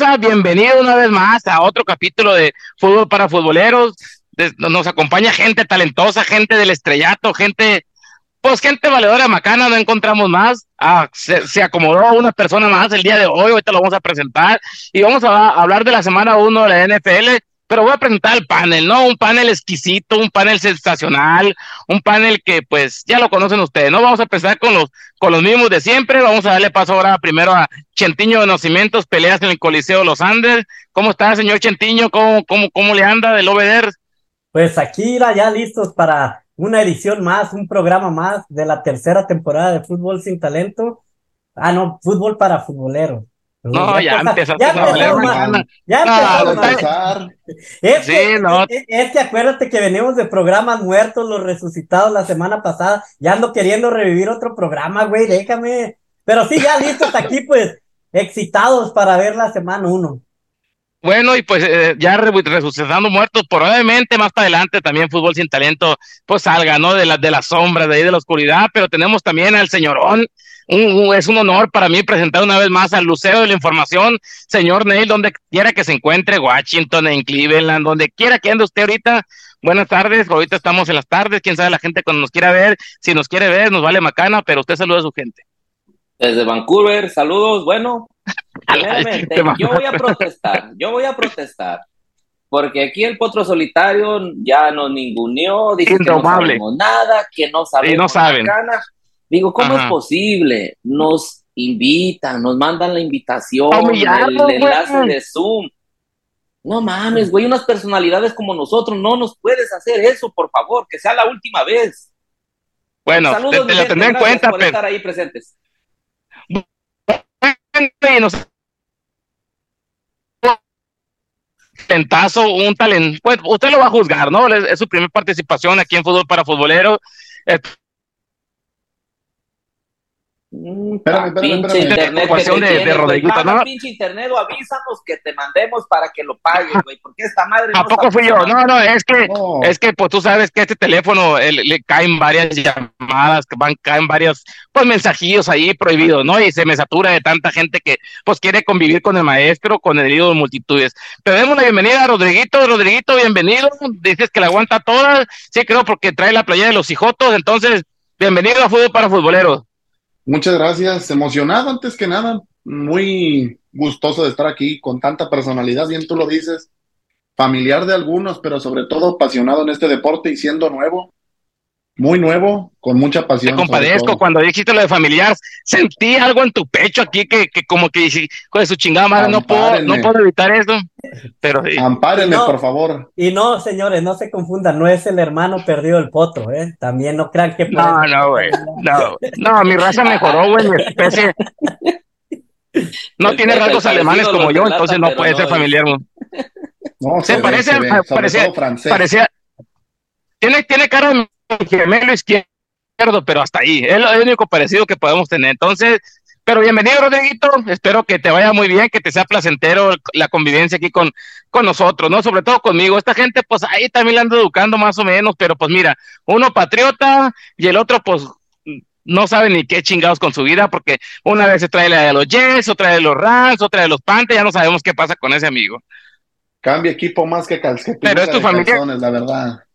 raza? Bienvenido una vez más a otro capítulo de Fútbol para Futboleros. Nos acompaña gente talentosa, gente del estrellato, gente, pues gente valedora macana, no encontramos más. Ah, se, acomodó una persona más el día de hoy, ahorita lo vamos a presentar y vamos a hablar de la semana 1 de la NFL pero voy a presentar el panel, ¿no? Un panel exquisito, un panel sensacional, un panel que pues ya lo conocen ustedes, ¿no? Vamos a empezar con los, con los mismos de siempre, vamos a darle paso ahora primero a Chentiño de Nacimientos, peleas en el Coliseo los Andes. ¿Cómo está, señor Chentiño? ¿Cómo, cómo, cómo le anda del Obeder? Pues aquí ya listos para una edición más, un programa más de la tercera temporada de Fútbol sin Talento. Ah, no, fútbol para futboleros. No, ya, empezó. Ya empezó, ya empezó. Es, sí, que, no. es, que acuérdate que venimos de programas muertos, los resucitados la semana pasada. Ya ando queriendo revivir otro programa, güey, déjame. Pero sí, ya listos aquí, pues, excitados para ver la semana uno. Bueno, y pues eh, ya resucitando muertos, probablemente más para adelante también Fútbol Sin Talento, pues salga, ¿no? De la, de la sombra, de ahí de la oscuridad, pero tenemos también al señorón es un honor para mí presentar una vez más al Luceo de la Información, señor Neil, donde quiera que se encuentre, Washington, en Cleveland, donde quiera que ande usted ahorita. Buenas tardes, ahorita estamos en las tardes, quién sabe la gente cuando nos quiera ver, si nos quiere ver, nos vale macana, pero usted saluda a su gente. Desde Vancouver, saludos, bueno, yo voy a protestar, yo voy a protestar, porque aquí el potro solitario ya no ninguneó, dice que no sabemos nada, que no sabemos no saben. Digo, ¿cómo es posible? Nos invitan, nos mandan la invitación, el, enlace de Zoom. No mames, güey, unas personalidades como nosotros, no nos puedes hacer eso, por favor, que sea la última vez. Bueno, te, lo tendré en cuenta, por estar ahí presentes. Tentazo, un talento, pues usted lo va a juzgar, ¿no? Es, su primera participación aquí en Fútbol para Futboleros. Mm, espérame, pinche internet de, de Rodriguito, ¿no? pinche internet o avísanos que te mandemos para que lo pagues, güey, porque esta madre ¿A poco fui yo? No, no, es que, es que, pues tú sabes que este teléfono le caen varias llamadas, que van, caen varios, pues mensajillos ahí prohibidos, ¿no? Y se me satura de tanta gente que, pues quiere convivir con el maestro, con el ídolo de multitudes. Te damos la bienvenida a Rodriguito, Rodriguito, bienvenido, dices que la aguanta toda, sí creo porque trae la playa de los hijotos, entonces, bienvenido a Fútbol para Futboleros. Muchas gracias. Emocionado antes que nada. Muy gustoso de estar aquí con tanta personalidad, bien tú lo dices. Familiar de algunos, pero sobre todo apasionado en este deporte y siendo nuevo muy nuevo, con mucha pasión. Te compadezco cuando dijiste lo de familiar, sentí algo en tu pecho aquí que, que como que de su chingada madre, no puedo, no puedo evitar eso. Pero sí. Ampárenme, por favor. Y no, señores, no se confundan, no es el hermano perdido del potro, ¿eh? También no crean que. No, no, güey. No, no, mi raza mejoró, güey, mi especie. No tiene rasgos alemanes como yo, entonces no puede ser familiar. No, se, parece, parecía, parecía, tiene, tiene cara de gemelo izquierdo, pero hasta ahí. Es lo único parecido que podemos tener. Entonces, pero bienvenido, Rodriguito. Espero que te vaya muy bien, que te sea placentero la convivencia aquí con, con nosotros, ¿no? Sobre todo conmigo. Esta gente, pues ahí también la ando educando más o menos, pero pues mira, uno patriota y el otro, pues no sabe ni qué chingados con su vida, porque una vez se trae la de los Jets, otra de los Rams, otra de los Panthers, ya no sabemos qué pasa con ese amigo. Cambia equipo más que calcetín. Pero es tu familia. La verdad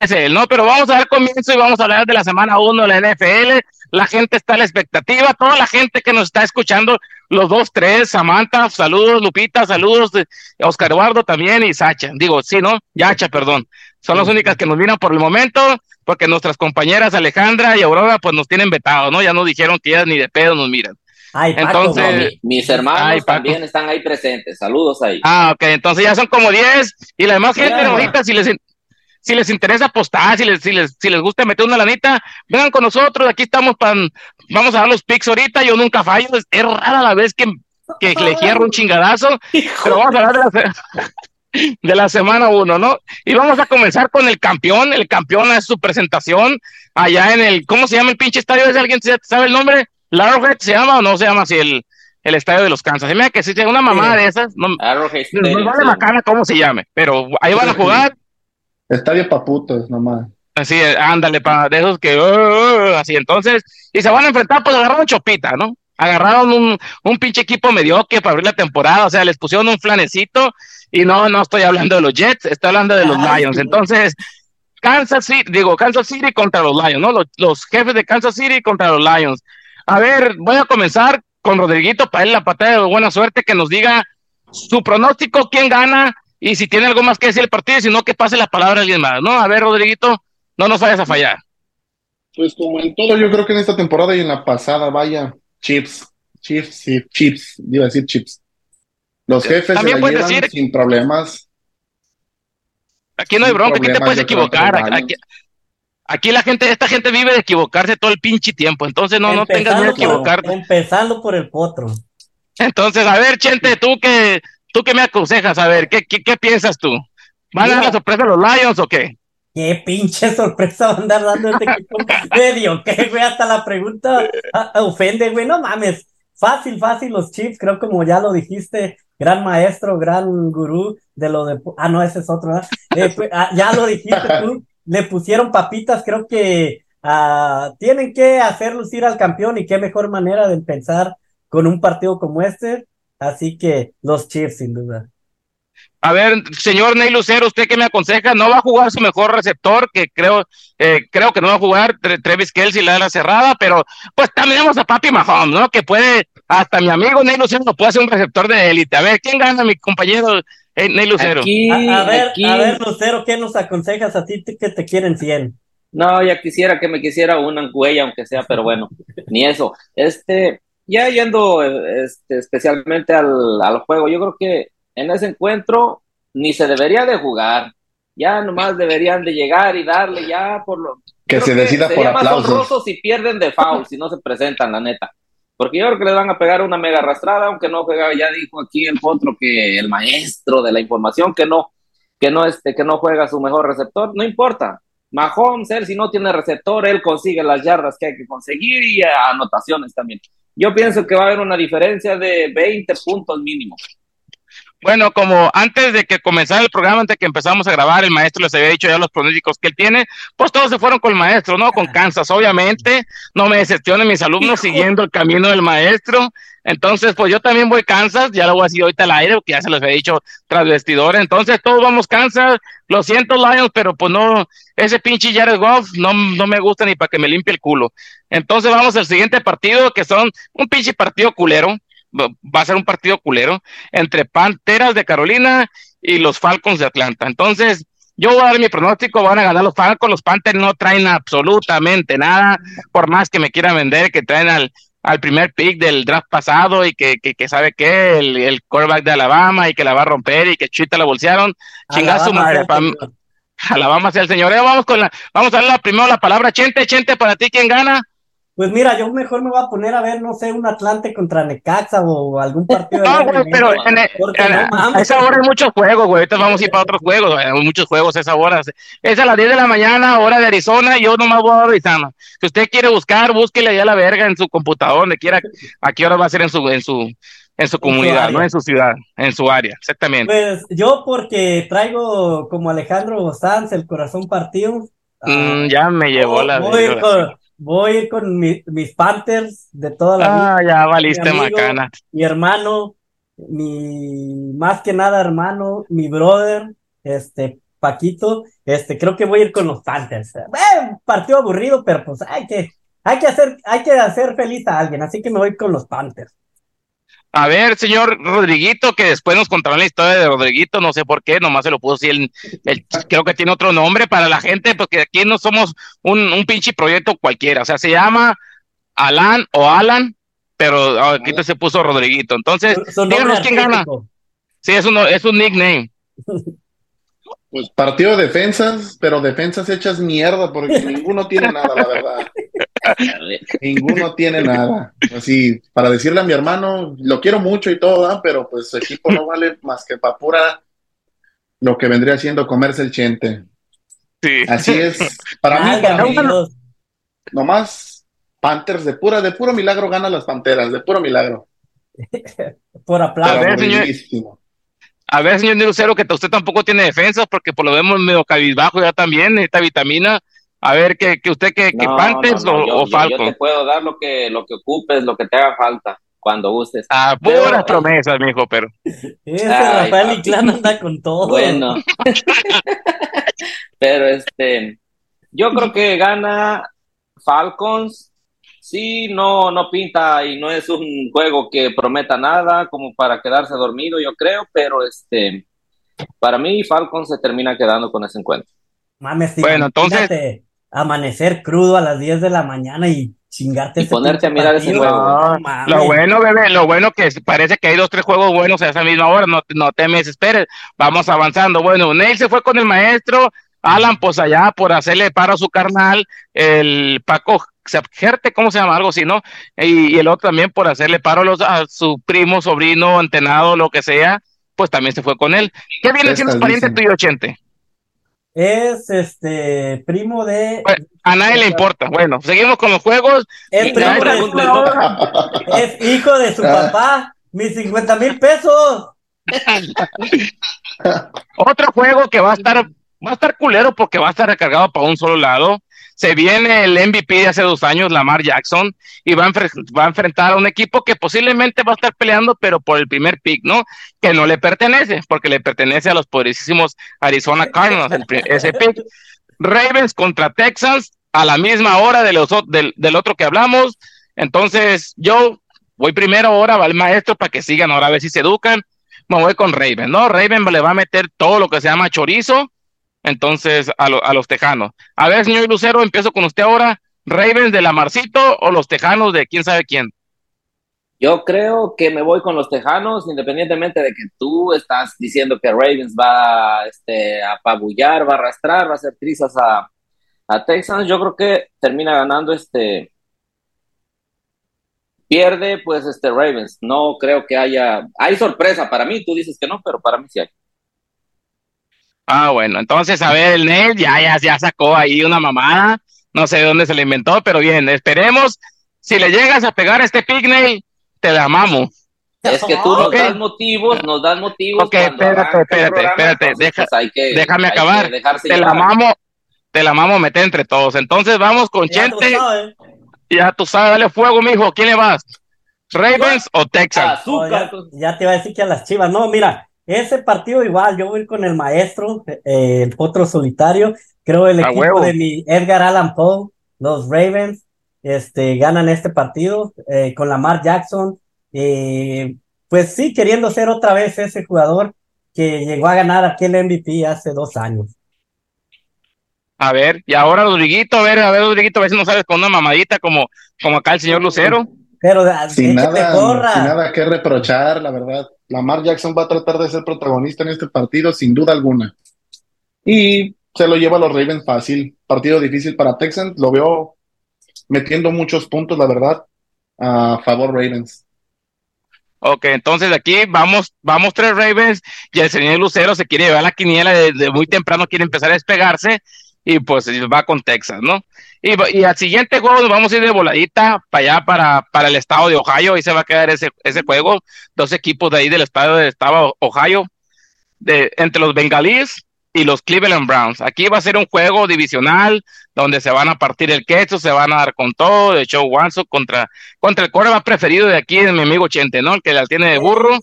es él, ¿no? Pero vamos a dar comienzo y vamos a hablar de la semana 1 de la NFL. La gente está a la expectativa, toda la gente que nos está escuchando, los dos, tres, Samantha, saludos, Lupita, saludos, Oscar Eduardo también y Sacha. Digo, sí, ¿no? Yacha, perdón. Son las únicas que nos miran por el momento, porque nuestras compañeras Alejandra y Aurora, pues nos tienen vetados, ¿no? Ya nos dijeron que ya ni de pedo nos miran. entonces, mis hermanos también están ahí presentes. Saludos ahí. Ah, ok. Entonces ya son como 10 y la demás gente ahorita, si les, si les interesa apostar, si les, si les, si les gusta meter una lanita, vengan con nosotros, aquí estamos para, vamos a dar los picks ahorita, yo nunca fallo, es, rara la vez que, que le cierro un chingadazo, pero vamos a hablar de la, de la semana uno, ¿no? Y vamos a comenzar con el campeón, el campeón es su presentación allá en el, ¿cómo se llama el pinche estadio? ¿Es alguien sabe el nombre? ¿Larrowhead se llama o no se llama así el, el estadio de los Kansas? Se me que si una mamada de esas, no, no vale macana cómo se llame, pero ahí van a jugar Estadio Paputos, nomás. Así, ándale, para de esos que, uh, uh, así, entonces, y se van a enfrentar, pues agarraron chopita, ¿no? Agarraron un, un pinche equipo mediocre para abrir la temporada, o sea, les pusieron un flanecito y no, no estoy hablando de los Jets, estoy hablando de los Lions. Entonces, Kansas City, digo, Kansas City contra los Lions, ¿no? Los, los, jefes de Kansas City contra los Lions. A ver, voy a comenzar con Rodriguito para él la patada de buena suerte que nos diga su pronóstico, quién gana y si tiene algo más que decir el partido, y si no, que pase la palabra a alguien más, ¿no? A ver, Rodriguito, no nos vayas a fallar. Pues como en todo, yo creo que en esta temporada y en la pasada, vaya, chips, chips, sí, chips, iba a decir chips. Los jefes se la llevan sin problemas. Aquí no hay bronca, aquí te puedes equivocar. Aquí, la gente, esta gente vive de equivocarse todo el pinche tiempo, entonces no, no tengas miedo de equivocarte. Empezando por el potro. Entonces, a ver, Chente, tú que tú qué me aconsejas, a ver, ¿qué, qué, piensas tú? ¿Van a dar la sorpresa a los Lions o qué? Qué pinche sorpresa van a andar dando este equipo medio, ¿qué, güey? Hasta la pregunta ah, ah, ofende, güey, no mames. Fácil, fácil los Chiefs, creo como ya lo dijiste, gran maestro, gran gurú de lo de... Ah, no, ese es otro, eh, pues, ah, ya lo dijiste tú, le pusieron papitas, creo que tienen que hacer lucir al campeón y qué mejor manera de pensar con un partido como este. Así que los Chiefs, sin duda. A ver, señor Ney Lucero, ¿usted qué me aconseja? ¿No va a jugar su mejor receptor? Que creo, eh, creo que no va a jugar Trevis Kelsey la de la cerrada, pero pues también tenemos a Papi Mahomes, ¿no? Que puede, hasta mi amigo Ney Lucero no puede ser un receptor de élite. A ver, ¿quién gana, mi compañero eh, Ney Lucero? a, ver, a ver, Lucero, ¿qué nos aconsejas a ti que te quieren 100? No, ya quisiera que me quisiera una huella, aunque sea, pero bueno, ni eso. Este, ya yendo este, especialmente al, al, juego, yo creo que en ese encuentro ni se debería de jugar. Ya nomás deberían de llegar y darle ya por lo... Que se decida por aplausos. si pierden de foul, si no se presentan, la neta. Porque yo creo que les van a pegar una mega arrastrada, aunque no juega, ya dijo aquí el potro que el maestro de la información que no, que no, este, que no juega su mejor receptor, no importa. Mahomes, él si no tiene receptor, él consigue las yardas que hay que conseguir y anotaciones también. Yo pienso que va a haber una diferencia de 20 puntos mínimo. Bueno, como antes de que comenzara el programa, antes de que empezamos a grabar, el maestro les había dicho ya los pronósticos que él tiene, pues todos se fueron con el maestro, ¿no? Con Kansas, obviamente. No me decepcionen mis alumnos siguiendo el camino del maestro. Entonces, pues yo también voy Kansas, ya lo voy a decir ahorita al aire, porque ya se los había dicho tras vestidor. Entonces, todos vamos Kansas. Lo siento, Lions, pero pues no, ese pinche Jared Goff no, no me gusta ni para que me limpie el culo. Entonces, vamos al siguiente partido, que son un pinche partido culero. Va a ser un partido culero entre Panteras de Carolina y los Falcons de Atlanta. Entonces, yo voy a dar mi pronóstico, van a ganar los Falcons, los Panthers no traen absolutamente nada, por más que me quieran vender, que traen al, al primer pick del draft pasado y que, que, que sabe que el, el quarterback de Alabama y que la va a romper y que Chita la bolsearon. Chingazo madre. Alabama sea el señor. Eh, vamos con la, vamos a darle primero la palabra Chente, Chente, para ti, ¿quién gana? Pues mira, yo mejor me voy a poner a ver, no sé, un Atlante contra Necaxa o algún partido. no, güey, pero en, a esa hora hay muchos juegos, güey. Ahorita vamos a ir para otros juegos, hay muchos juegos a esa hora. Es a las 10 de la mañana, hora de Arizona, yo nomás voy a Arizona. Si usted quiere buscar, búsquele allá la verga en su computador, donde quiera, a qué hora va a ser en su, en su, en su comunidad, no en su ciudad, en su área, exactamente. Pues yo porque traigo como Alejandro Sanz el corazón partido. Mm, ya me llevó la voy a ir con mis Panthers de toda la vida. Ah, ya valiste macana. Mi hermano, mi más que nada hermano, mi brother, este Paquito, este creo que voy a ir con los Panthers. Eh, partido aburrido, pero pues hay que hay que hacer hay que hacer feliz a alguien, así que me voy con los Panthers. A ver, señor Rodriguito, que después nos contará la historia de Rodriguito, no sé por qué, nomás se lo puso así, el, creo que tiene otro nombre para la gente, porque aquí no somos un, un pinche proyecto cualquiera, o sea, se llama Alan o Alan, pero aquí se puso Rodriguito. Entonces, díganos quién gana. Sí, es un, es un nickname. Pues partido de defensas, pero defensas hechas mierda, porque ninguno tiene nada, la verdad. ninguno tiene nada. Así, para decirle a mi hermano, lo quiero mucho y todo, pero pues su equipo no vale más que para pura lo que vendría siendo comerse el chente. Sí. Así es. Para mí, para mí nomás Panthers de pura, de puro milagro gana las Panteras, de puro milagro. Por aplauso. A ver, señor Nerucero, que usted tampoco tiene defensas, porque por lo vemos medio cabizbajo ya también, esta vitamina. A ver, que, que usted, que, que Panthers o, Falcons. Yo, te puedo dar lo que, lo que ocupes, lo que te haga falta, cuando gustes. Ah, puras promesas, mijo, pero. Ese Rafael Inclán anda con todo. Bueno. pero este, yo creo que gana Falcons. Sí, no, no pinta y no es un juego que prometa nada como para quedarse dormido, yo creo, pero este, para mí Falcons se termina quedando con ese encuentro. Mames, bueno, entonces amanecer crudo a las 10 de la mañana y chingarte. Y ponerte a mirar ese juego. lo bueno, bebé, lo bueno que parece que hay dos, tres juegos buenos a esa misma hora, no, no te me desesperes, vamos avanzando. Bueno, Neil se fue con el maestro, Alan, pues allá por hacerle paro a su carnal, el Paco Gerte, ¿cómo se llama? Algo así, ¿no? Y, el otro también por hacerle paro a, los, a su primo, sobrino, antenado, lo que sea, pues también se fue con él. ¿Qué viene siendo pariente tuyo, Chente? Es este primo de. a nadie le importa. Bueno, seguimos con los juegos. Es, primo de su... es hijo de su ah. papá. Mis 50 mil pesos. Otro juego que va a estar va a estar culero porque va a estar recargado para un solo lado. Se viene el MVP de hace dos años, Lamar Jackson, y va a, enfrentar a un equipo que posiblemente va a estar peleando, pero por el primer pick, ¿no? Que no le pertenece, porque le pertenece a los poderosísimos Arizona Cardinals, ese pick. Ravens contra Texans a la misma hora del, del otro que hablamos. Entonces, yo voy primero ahora, va el maestro para que sigan ahora a ver si se educan. Me voy con Raven, ¿no? Raven le va a meter todo lo que se llama chorizo entonces a, a los Tejanos. A ver, señor Lucero, empiezo con usted ahora. ¿Ravens de la Marcito o los Tejanos de quién sabe quién? Yo creo que me voy con los Tejanos, independientemente de que tú estás diciendo que Ravens va este, a apabullar, va a arrastrar, va a hacer trizas a, a Texans. Yo creo que termina ganando este. Pierde, pues, este Ravens. No creo que haya. Hay sorpresa para mí, tú dices que no, pero para mí sí hay. Ah, bueno, entonces, a ver, el Nel ya, ya, ya sacó ahí una mamada. No sé de dónde se le inventó, pero bien, esperemos. Si le llegas a pegar a este Pigney, te la amamos. Es que tú nos das motivos, nos das motivos. Ok, espérate, espérate, espérate, pues, déjame acabar. Te la amamos, te la amamos meter entre todos. Entonces vamos con Chente. Ya tú sabes, dale fuego, mijo. ¿Quién le vas? ¿Ravens o Texas? ya, ya, te iba a decir que a las chivas. No, mira, ese partido igual, yo voy con el maestro, eh, el potro solitario. Creo el equipo de mi Edgar Allan Poe, los Ravens, este, ganan este partido eh, con Lamar Jackson. Eh, pues sí, queriendo ser otra vez ese jugador que llegó a ganar aquel MVP hace dos años. A ver, y ahora Rodriguito, a ver, a ver, Rodriguito, a ver si no sabes con una mamadita como, como acá el señor Lucero. Pero sin nada, sin nada que reprochar, la verdad. Lamar Jackson va a tratar de ser protagonista en este partido, sin duda alguna. Y se lo lleva a los Ravens fácil. Partido difícil para Texans. Lo veo metiendo muchos puntos, la verdad, a favor Ravens. Ok, entonces aquí vamos, vamos tres Ravens y el señor Lucero se quiere llevar la quiniela desde muy temprano, quiere empezar a despegarse y pues va con Texas, ¿no? Y, al siguiente juego nos vamos a ir de voladita para allá, para, para el estado de Ohio. Ahí se va a quedar ese, ese juego. Dos equipos de ahí del estado de Ohio, entre los bengalíes y los Cleveland Browns. Aquí va a ser un juego divisional donde se van a partir el queso, se van a dar con todo, de Joe Wanso contra, contra el más preferido de aquí, es mi amigo Chente, ¿no? El que la tiene de burro.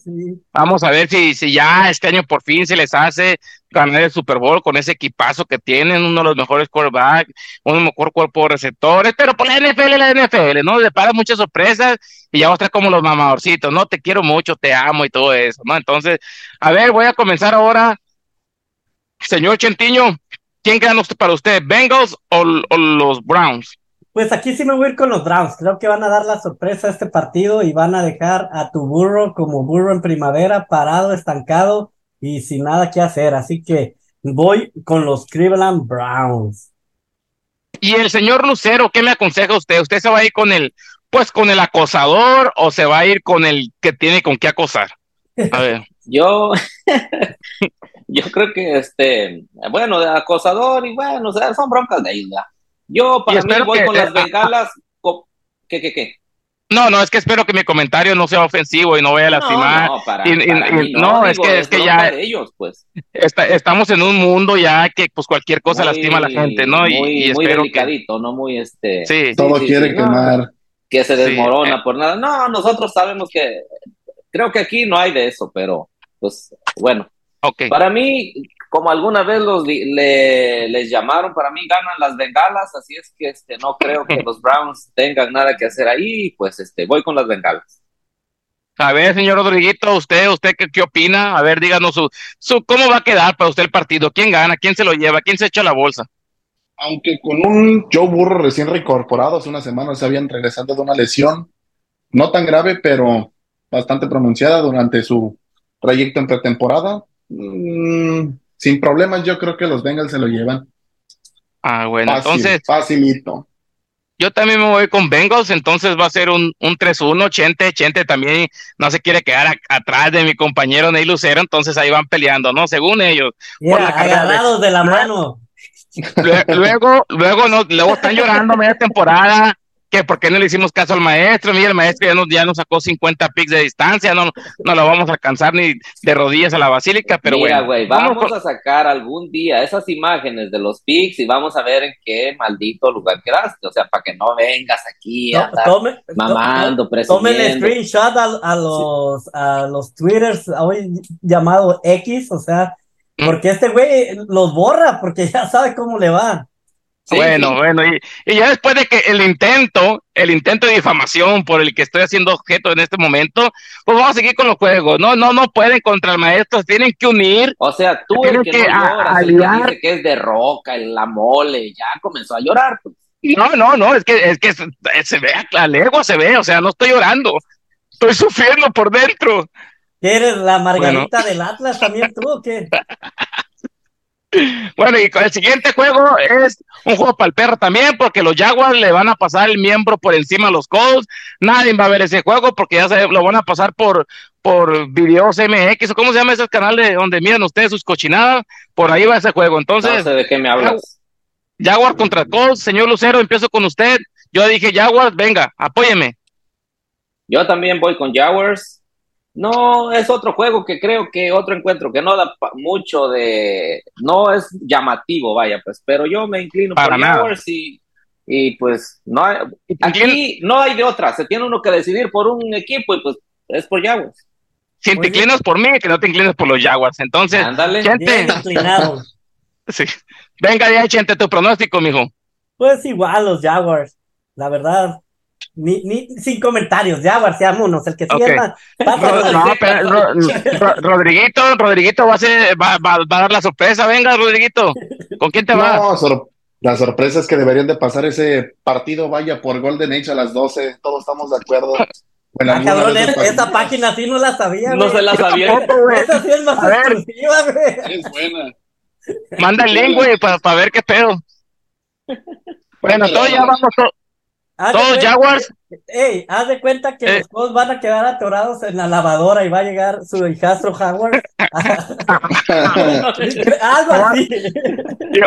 Vamos a ver si, si ya este año por fin se les hace ganar el Super Bowl con ese equipazo que tienen, uno de los mejores quarterbacks, uno mejor cuerpo de receptores, pero por la NFL, la NFL, ¿no? Le para muchas sorpresas y ya estar como los mamadorcitos, ¿no? Te quiero mucho, te amo y todo eso, ¿no? Entonces, a ver, voy a comenzar ahora. Señor Chentiño, ¿quién gana para usted, Bengals o, los Browns? Pues aquí sí me voy a ir con los Browns. Creo que van a dar la sorpresa a este partido y van a dejar a tu burro como burro en primavera, parado, estancado y sin nada que hacer. Así que voy con los Cleveland Browns. Y el señor Lucero, ¿qué me aconseja usted? ¿Usted se va a ir con el, pues con el acosador o se va a ir con el que tiene con qué acosar? A ver. Yo, yo creo que este, bueno, de acosador y bueno, o sea, son broncas de isla. Yo para mí voy con las bengalas. ¿Qué, qué, qué? No, no, es que espero que mi comentario no sea ofensivo y no vaya a lastimar. No, no, es que, es que ya ellos, pues. estamos en un mundo ya que pues cualquier cosa lastima a la gente, ¿no? y, muy delicadito, no muy este. Sí. Todo quiere quemar. que se desmorona por nada. No, nosotros sabemos que creo que aquí no hay de eso, pero pues bueno. Okay. Para mí, como alguna vez los le, les llamaron, para mí ganan las bengalas, así es que este, no creo que los Browns tengan nada que hacer ahí, pues este, voy con las bengalas. A ver, señor Rodriguito, usted, usted qué, qué opina? A ver, díganos su, su, cómo va a quedar para usted el partido, quién gana, quién se lo lleva, quién se echa la bolsa. Aunque con un Joe Burro recién reincorporado, hace una semana se habían regresado de una lesión, no tan grave, pero bastante pronunciada durante su trayecto en pretemporada. Mm, sin problemas, yo creo que los Bengals se lo llevan. Ah, bueno, entonces. Facilito. Yo también me voy con Bengals, entonces va a ser un, un 3-1. Chente, Chente también no se quiere quedar atrás de mi compañero Ney Lucero, entonces ahí van peleando, ¿no? Según ellos. agarrados de... la mano. Luego, luego, no, luego están llorando media temporada que por qué no le hicimos caso al maestro, mira, el maestro ya nos, ya nos sacó 50 pics de distancia, no, no lo vamos a alcanzar ni de rodillas a la basílica, pero mira, bueno. güey, vamos, a sacar algún día esas imágenes de los pics y vamos a ver en qué maldito lugar quedaste, o sea, para que no vengas aquí a estar mamando, Tomen el screenshot a, los, a los twitters hoy llamado X, o sea, mm. porque este güey los borra, porque ya sabe cómo le va bueno, bueno, y, y, ya después de que el intento, el intento de difamación por el que estoy haciendo objeto en este momento, pues vamos a seguir con los juegos. No, no, no pueden contra el maestro, tienen que unir. O sea, tú el que, que no lloras, el que dice que es de roca, el, la mole, ya comenzó a llorar. Pues. No, no, no, es que, es que se, se ve, a legua se ve, o sea, no estoy llorando, estoy sufriendo por dentro. ¿Eres la margarita del Atlas también tú o qué? Bueno, y el siguiente juego es un juego para el perro también, porque los Jaguars le van a pasar el miembro por encima a los Colts. Nadie va a ver ese juego porque ya se lo van a pasar por, por videos MX, o cómo se llama ese canal de donde miran ustedes sus cochinadas. Por ahí va ese juego. Entonces, no sé de qué me hablas. Jaguar contra Colts, señor Lucero, empiezo con usted. Yo dije Jaguars, venga, apóyeme. Yo también voy con Jaguars. No, es otro juego que creo que otro encuentro que no da mucho de, no es llamativo, vaya, pues, pero yo me inclino Para por Jaguars y, pues no hay, aquí no hay de otra, se tiene uno que decidir por un equipo y pues es por Jaguars. Si te inclinas por mí, que no te inclines por los Jaguars, entonces, Ándale. sí. Venga ya, Chente, tu pronóstico, mijo. Pues igual los Jaguars, la verdad, ni, ni, sin comentarios, ya, vámonos, el que sigue Rodriguito, Rodriguito va a, ser, va, va, a dar la sorpresa, venga, Rodriguito, ¿con quién te no, vas? la sorpresa es que deberían de pasar ese partido, vaya, por Golden Age a las 12, todos estamos de acuerdo. Bueno, ah, cabrón, esa página sí no la sabía, No se la sabía. Esa sí es más exclusiva, güey. Es buena. Manda el link, güey, para ver qué pedo. Bueno, todos ya vamos, todos Jaguars. Ey, haz de cuenta que eh. los dos van a quedar atorados en la lavadora y va a llegar su hijastro Jaguar. Algo así.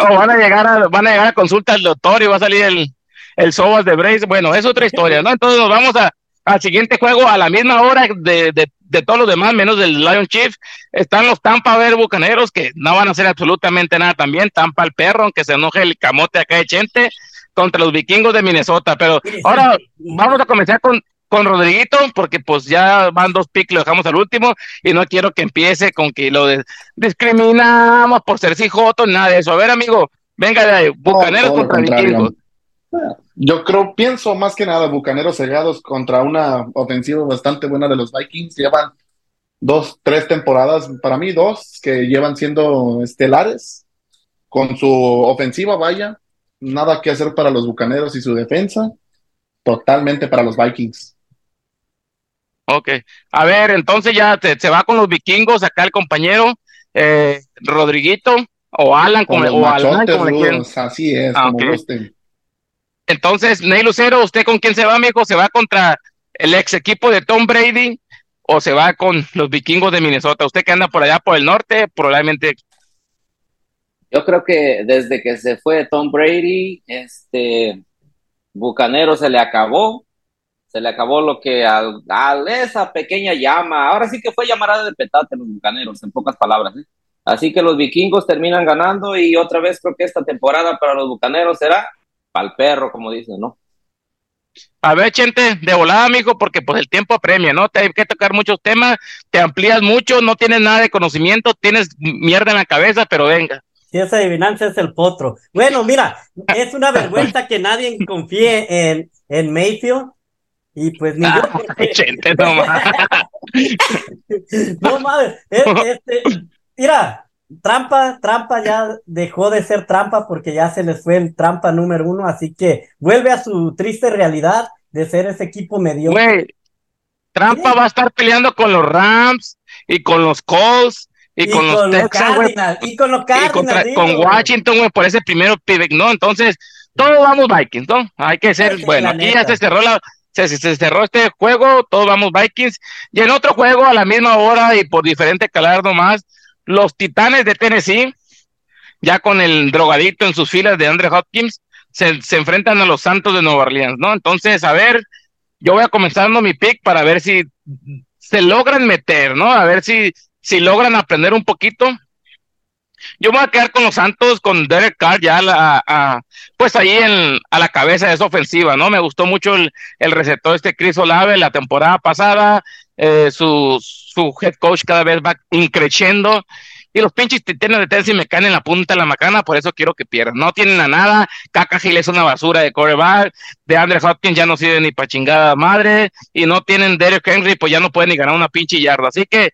O van a llegar a, van a llegar a consulta al doctor y va a salir el, el Sobas de Brace. Bueno, es otra historia, ¿no? Entonces nos vamos a, al siguiente juego a la misma hora de, de, de todos los demás, menos del Lion Chief. Están los Tampa Bay Bucaneros que no van a hacer absolutamente nada también. Tampa el perro, aunque se enoje el camote acá de Chente contra los vikingos de Minnesota. Pero ahora vamos a comenzar con, con Rodriguito, porque pues ya van dos picks, lo dejamos al último, y no quiero que empiece con que lo discriminamos por ser cijoto, nada de eso. A ver, amigo, venga de ahí, Bucaneros contra vikingos. Yo creo, pienso más que nada, Bucaneros cegados contra una ofensiva bastante buena de los Vikings. Llevan dos, tres temporadas, para mí dos, que llevan siendo estelares. Con su ofensiva, vaya, nada que hacer para los Bucaneros y su defensa, totalmente para los Vikings. Ok, a ver, entonces ya se va con los vikingos acá el compañero eh, Rodriguito o Alan, como, o Alan, Así es, ah, como Entonces, Ney Lucero, ¿usted con quién se va, amigo? ¿Se va contra el ex equipo de Tom Brady o se va con los vikingos de Minnesota? Usted que anda por allá por el norte, probablemente yo creo que desde que se fue Tom Brady, este Bucanero se le acabó. se le acabó lo que a, esa pequeña llama, ahora sí que fue llamarada de petate los bucaneros, en pocas palabras. ¿eh? Así que los vikingos terminan ganando y otra vez creo que esta temporada para los bucaneros será pa'l perro, como dicen, ¿no? A ver, gente, de volada, amigo, porque pues el tiempo apremia, ¿no? Te hay que tocar muchos temas, te amplías mucho, no tienes nada de conocimiento, tienes mierda en la cabeza, pero venga. Si esa adivinanza es el potro. Bueno, mira, es una vergüenza que nadie confíe en, en Mayfield, y pues ni yo. no mames. no mames. Este, mira, trampa, trampa ya dejó de ser trampa porque ya se les fue el trampa número uno, así que vuelve a su triste realidad de ser ese equipo medio. Güey, trampa va a estar peleando con los Rams y con los Colts. Y, con, los Texans, güey. Y con los Cardinals. Y con Washington, güey, por ese primero pick, ¿no? Entonces, todos vamos Vikings, ¿no? Hay que ser, bueno, aquí ya se cerró la, se, se, cerró este juego, todos vamos Vikings. Y en otro juego, a la misma hora y por diferente calar nomás, los Titanes de Tennessee, ya con el drogadito en sus filas de Andre Hopkins, se, se enfrentan a los Santos de Nueva Orleans, ¿no? Entonces, a ver, yo voy a comenzar mi pick para ver si se logran meter, ¿no? A ver si, si logran aprender un poquito yo voy a quedar con los Santos, con Derek Carr ya la, pues ahí a la cabeza de esa ofensiva, ¿no? Me gustó mucho el, el receptor este Chris Olave la temporada pasada, eh, su, su head coach cada vez va increciendo y los pinches titanes de Tennessee me caen en la punta de la macana, por eso quiero que pierdan. No tienen a nada, Caca Gil es una basura de coreback, de Andre Hopkins ya no sirve ni para chingada madre, y no tienen Derek Henry, pues ya no pueden ni ganar una pinche yarda. Así que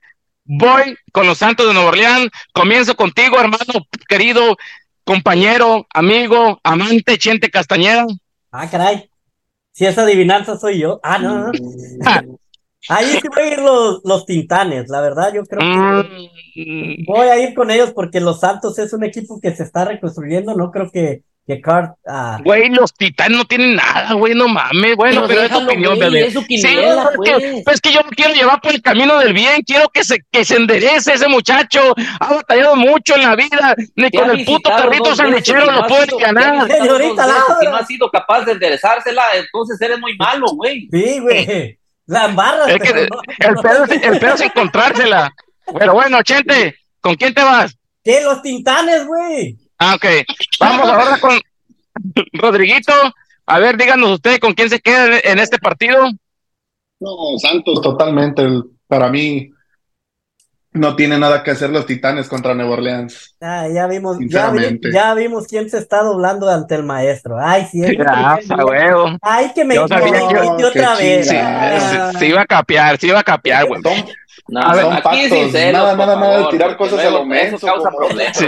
Voy con los Santos de Nueva Orleans. Comienzo contigo, hermano querido, compañero, amigo, amante, Chente Castañeda. Ah, caray. Si esa adivinanza soy yo. Ah, no, no. Ahí sí voy a ir los, los Tintanes, la verdad, yo creo que mm. voy a ir con ellos porque los Santos es un equipo que se está reconstruyendo, no creo que que. Ah. Güey, los titanes no tienen nada, güey, no mames. Bueno, pero, es tu opinión, bebé. sí, pues. pues. que yo no quiero llevar por el camino del bien, quiero que se, que se enderece ese muchacho. Ha batallado mucho en la vida, ni con el puto carrito sandwichero lo puede ganar. Señorita, si no ha sido capaz de enderezársela, entonces eres muy malo, güey. Sí, güey. La embarras. el, pedo, el pedo es encontrársela. Pero bueno, Chente, ¿con quién te vas? ¿Qué? Los tintanes, güey. Ah, ok. Vamos ahora con Rodriguito. A ver, díganos usted con quién se queda en este partido. No, Santos totalmente. Para mí no tiene nada que hacer los Titanes contra Nueva Orleans. Ah, ya vimos, ya, vimos quién se está doblando ante el maestro. Ay, sí. Ay, que me otra vez. Sí, iba a capear, sí iba a capear, güey. No, a ver, aquí sincero, nada, nada, nada de tirar cosas a lo menos. causa problemas.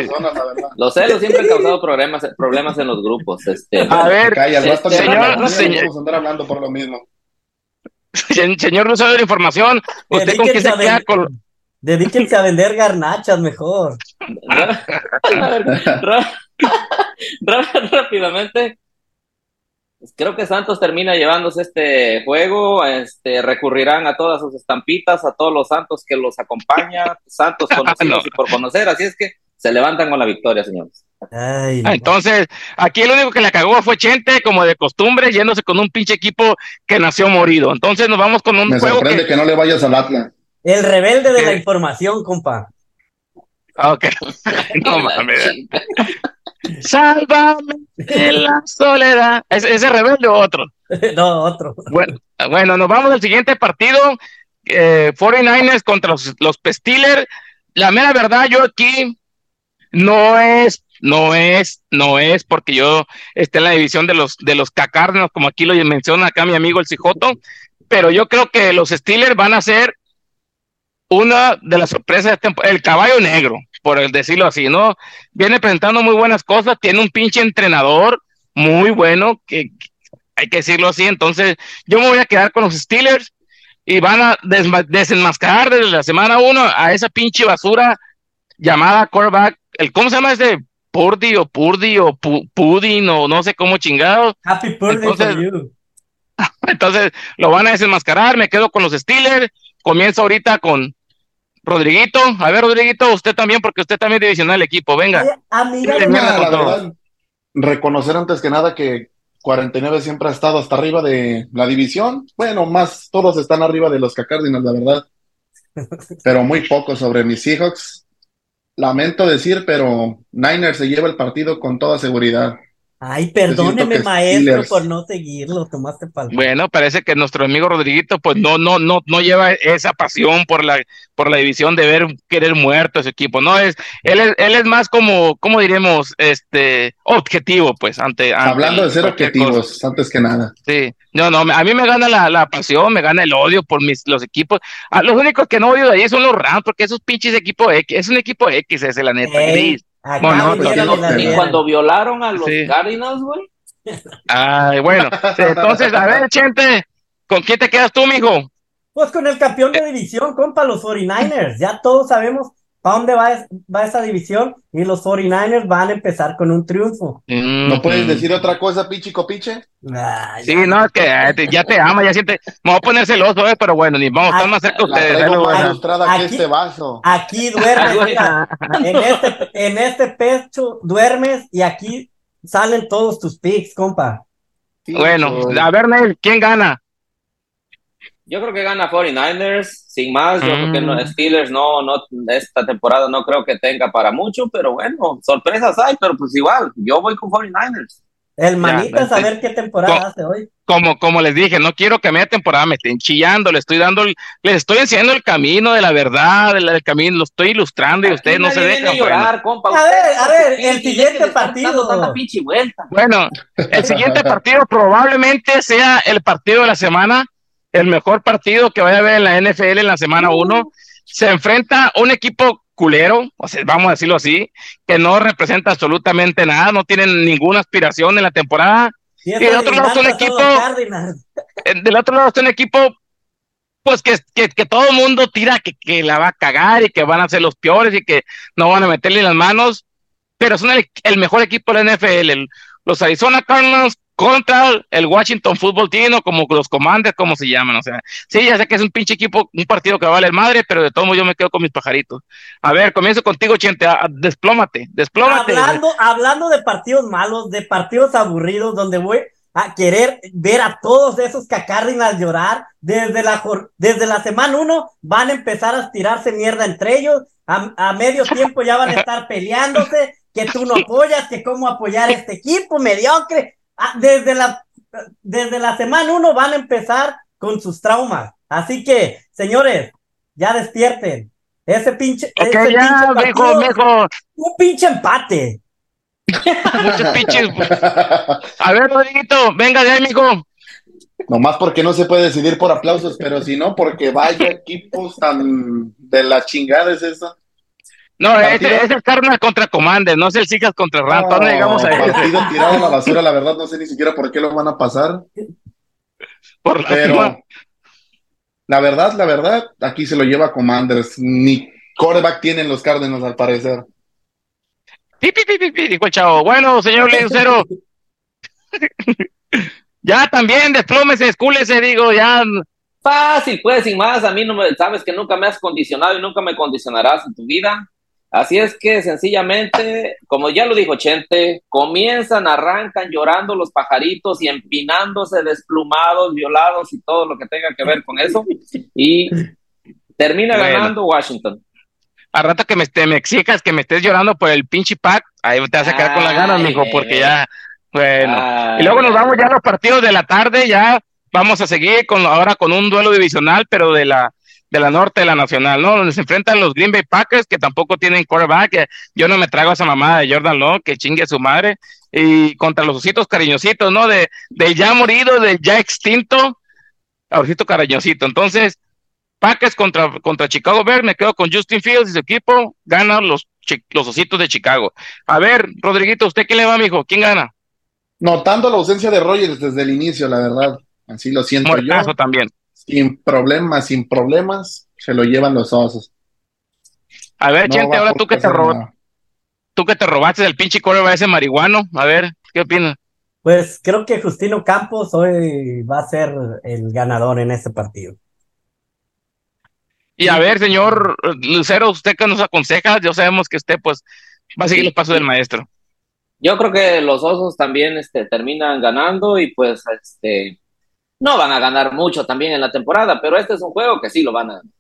Los celos siempre han causado problemas, problemas en los grupos. Este, a ver, este, señor, señor, hablando por lo mismo. Señor no sabe la información, ¿usted con qué se queda con...? Dedíquense a vender garnachas mejor. Rápidamente, pues creo que Santos termina llevándose este juego, este, recurrirán a todas sus estampitas, a todos los santos que los acompaña, santos conocidos y por conocer, así es que se levantan con la victoria, señores. Ah, entonces, aquí el único que la cagó fue Chente, como de costumbre, yéndose con un pinche equipo que nació morido. Entonces nos vamos con un Me sorprende que... no le vayas al Atlas. El rebelde de la información, compa. Ok. no mames. Sálvame de la soledad. ¿Ese, rebelde o otro? no, otro. Bueno, bueno, nos vamos al siguiente partido. Eh, 49ers contra los, los Steelers. La mera verdad, yo aquí no es, no es, no es porque yo esté en la división de los, de los cacarnos, como aquí lo menciona acá mi amigo el Cijoto, pero yo creo que los Steelers van a ser una de las sorpresas de el caballo negro por decirlo así, ¿no? Viene presentando muy buenas cosas, tiene un pinche entrenador muy bueno, que, hay que decirlo así, entonces yo me voy a quedar con los Steelers y van a desenmascarar desde la semana uno a esa pinche basura llamada quarterback, el, ¿cómo se llama ese? Purdy o Purdy o Pudding o no sé cómo chingado. Happy Purdy entonces, you. entonces lo van a desenmascarar, me quedo con los Steelers, comienzo ahorita con Rodriguito, a ver, Rodriguito, usted también, porque usted también divisional el equipo, venga. reconocer antes que nada que 49 siempre ha estado hasta arriba de la división. Bueno, más todos están arriba de los Cardinals, la verdad. Pero muy poco sobre mis Seahawks. Lamento decir, pero Niners se lleva el partido con toda seguridad. Ay, perdóneme, maestro, por no seguirlo, tomaste palabra. Bueno, parece que nuestro amigo Rodriguito, pues no, no, no, no lleva esa pasión por la, por la división de ver querer muerto a su equipo. No es, él es, él es más como, ¿cómo diremos? Este, objetivo, pues, ante. Hablando de ser objetivos, antes que nada. Sí, no, no, a mí me gana la, la pasión, me gana el odio por mis, los equipos. A, los únicos que no odio de ahí son los Rams, porque esos pinches equipos X, es un equipo X ese, la neta, gris bueno, y cuando violaron a los Cardinals, güey. Ay, bueno, entonces, a ver, Chente, ¿con quién te quedas tú, mijo? Pues con el campeón de división, compa, los 49ers. Ya todos sabemos para dónde va, va esa división y los 49ers van a empezar con un triunfo. ¿No puedes decir otra cosa, pichi copiche? sí, no, es que eh, ya te ama, ya siente. Me voy a poner celoso, eh, pero bueno, ni vamos, están más cerca ustedes. aquí, este vaso. Aquí duermes, en, este, en este pecho duermes y aquí salen todos tus picks, compa. bueno, a ver, Neil, ¿quién gana? Yo creo que gana 49ers, sin más. Yo creo que los mm. Steelers no, no, esta temporada no creo que tenga para mucho, pero bueno, sorpresas hay, pero pues igual, yo voy con 49ers. El manita, a ver qué temporada hace hoy. Como, como les dije, no quiero que media temporada me estén chillando, le estoy dando, les estoy enseñando el camino de la verdad, el, camino, lo estoy ilustrando y ustedes no se dejan. Llorar, compa. A ver, a ver, el siguiente partido. Bueno, el siguiente partido probablemente sea el partido de la semana el mejor partido que vaya a haber en la NFL en la semana 1. Se enfrenta un equipo culero, o sea, vamos a decirlo así, que no representa absolutamente nada, no tienen ninguna aspiración en la temporada. Y, del otro lado es un equipo, eh, del otro lado es un equipo, pues que, que, todo el mundo tira que, que, la va a cagar y que van a ser los peores y que no van a meterle las manos, pero son el, el mejor equipo de la NFL. los Arizona Cardinals contra el Washington Football Team o como los Commanders, como se llaman, o sea, sí, ya sé que es un pinche equipo, un partido que vale el madre, pero de todos modos yo me quedo con mis pajaritos. A ver, comienzo contigo, Chente, desplómate, desplómate. Hablando, hablando de partidos malos, de partidos aburridos, donde voy a querer ver a todos esos cacárdinas llorar, desde la, desde la semana uno van a empezar a tirarse mierda entre ellos, a, a medio tiempo ya van a estar peleándose, que tú no apoyas, que cómo apoyar a este equipo mediocre, Ah, desde la, desde la semana uno van a empezar con sus traumas. Así que, señores, ya despierten. Ese pinche. ese ya, mejor, Un pinche empate. Muchos pinches. A ver, Rodriguito, venga de ahí, mijo. Nomás porque no se puede decidir por aplausos, pero si no, porque vaya equipos tan de la chingada es esa. No, ese, es el Cardinals contra Commander, no es el contra Rams. No, llegamos a partido tirado a la basura, la verdad, no sé ni siquiera por qué lo van a pasar. Por Pero, la verdad, la verdad, aquí se lo lleva Commanders. Ni coreback tienen los Cardinals, al parecer. Pi, pi, pi, pi, dijo el chavo. Bueno, señor Lucero. ya también, desplómese, escúlese, digo, ya. Fácil, pues, sin más. A mí no me, sabes que nunca me has condicionado y nunca me condicionarás en tu vida. Así es que sencillamente, como ya lo dijo Chente, comienzan, arrancan llorando los pajaritos y empinándose, desplumados, violados y todo lo que tenga que ver con eso. Y termina ganando Washington. A rato que me, te, me exijas que me estés llorando por el pinche pack, ahí te vas a quedar con las ganas, mijo, porque ya, bueno. y luego nos vamos ya a los partidos de la tarde, ya vamos a seguir con ahora con un duelo divisional, pero de la de la norte de la nacional, ¿no? Donde se enfrentan los Green Bay Packers, que tampoco tienen quarterback. Yo no me trago a esa mamada de Jordan Love, que chingue a su madre. Y contra los ositos cariñositos, ¿no? De, del ya morido, del ya extinto, osito cariñosito. Entonces, Packers contra, contra Chicago Bears, me quedo con Justin Fields y su equipo, ganan los, los ositos de Chicago. A ver, Rodriguito, ¿usted qué le va, mijo? ¿Quién gana? Notando la ausencia de Rogers desde el inicio, la verdad. Así lo siento yo. también sin problemas, sin problemas, se lo llevan los osos. A ver, gente, ahora tú que te robas, tú que te robaste del pinche va ese marihuano, a ver, ¿qué opinas? Pues creo que Justino Campos hoy va a ser el ganador en este partido. Y a ver, señor Lucero, usted que nos aconseja, ya sabemos que usted pues va a seguir el paso del maestro. Yo creo que los Osos también este, terminan ganando y pues este no van a ganar mucho también en la temporada, pero este es un juego que sí lo van a ganar.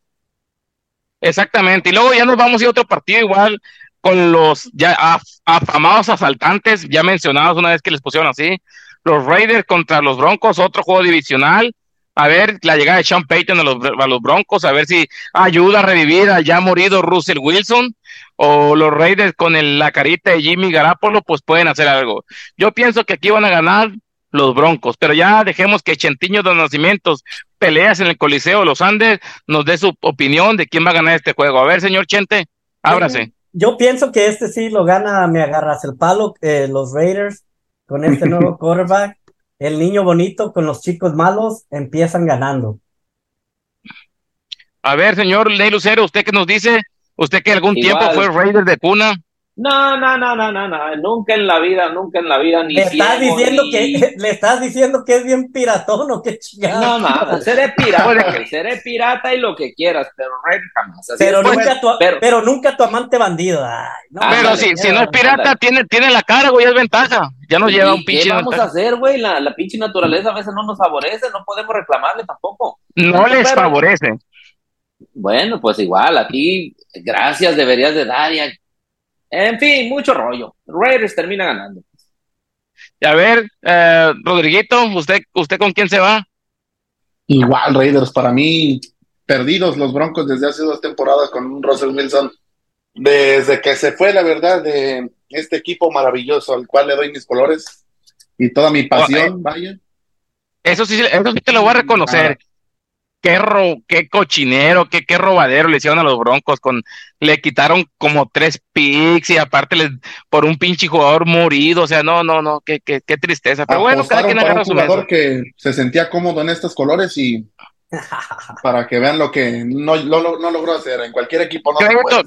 Exactamente, y luego ya nos vamos a ir a otro partido igual con los ya afamados asaltantes, ya mencionados una vez que les pusieron así, los Raiders contra los Broncos, otro juego divisional, a ver la llegada de Sean Payton a los, Broncos, a ver si ayuda a revivir al ya morido Russell Wilson, o los Raiders con el, la carita de Jimmy Garapolo, pues pueden hacer algo. Yo pienso que aquí van a ganar los Broncos, pero ya dejemos que Chentiño de Nacimientos, peleas en el Coliseo Los Andes, nos dé su opinión de quién va a ganar este juego. A ver, señor Chente, ábrase. Yo pienso que este sí lo gana, me agarras el palo, eh, los Raiders, con este nuevo quarterback. El niño bonito con los chicos malos empiezan ganando. A ver, señor Ley Lucero, ¿usted qué nos dice? ¿Usted que algún tiempo fue Raider de cuna? No, no, no, no, no, no, nunca en la vida, nunca en la vida, ni le estás diciendo que Le estás diciendo que es bien piratón o qué chingada. No, no, seré pirata, seré pirata y lo que quieras, pero jamás. pero, nunca tu, pero, nunca tu amante bandido. pero si, si no es pirata, tiene, tiene la cara, güey, es ventaja. Ya nos lleva un pinche. ¿Qué vamos a hacer, güey? La, la pinche naturaleza a veces no nos favorece, no podemos reclamarle tampoco. No les favorece. Bueno, pues igual, aquí, gracias deberías de dar. Ya. En fin, mucho rollo. Raiders termina ganando. Y a ver, eh, Rodriguito, ¿usted, ¿usted con quién se va? Igual, Raiders, para mí, perdidos los Broncos desde hace dos temporadas con un Russell Wilson. Desde que se fue, la verdad, de este equipo maravilloso al cual le doy mis colores y toda mi pasión, oh, vaya. Eso sí, eso sí te lo voy a reconocer qué, qué cochinero, qué, qué robadero le hicieron a los Broncos, con, le quitaron como tres picks y aparte les, por un pinche jugador morido, o sea, no, no, no, qué, qué, qué tristeza. Pero bueno, cada quien agarra su jugador que se sentía cómodo en estos colores y para que vean lo que no, no, logró hacer en cualquier equipo. No crédito,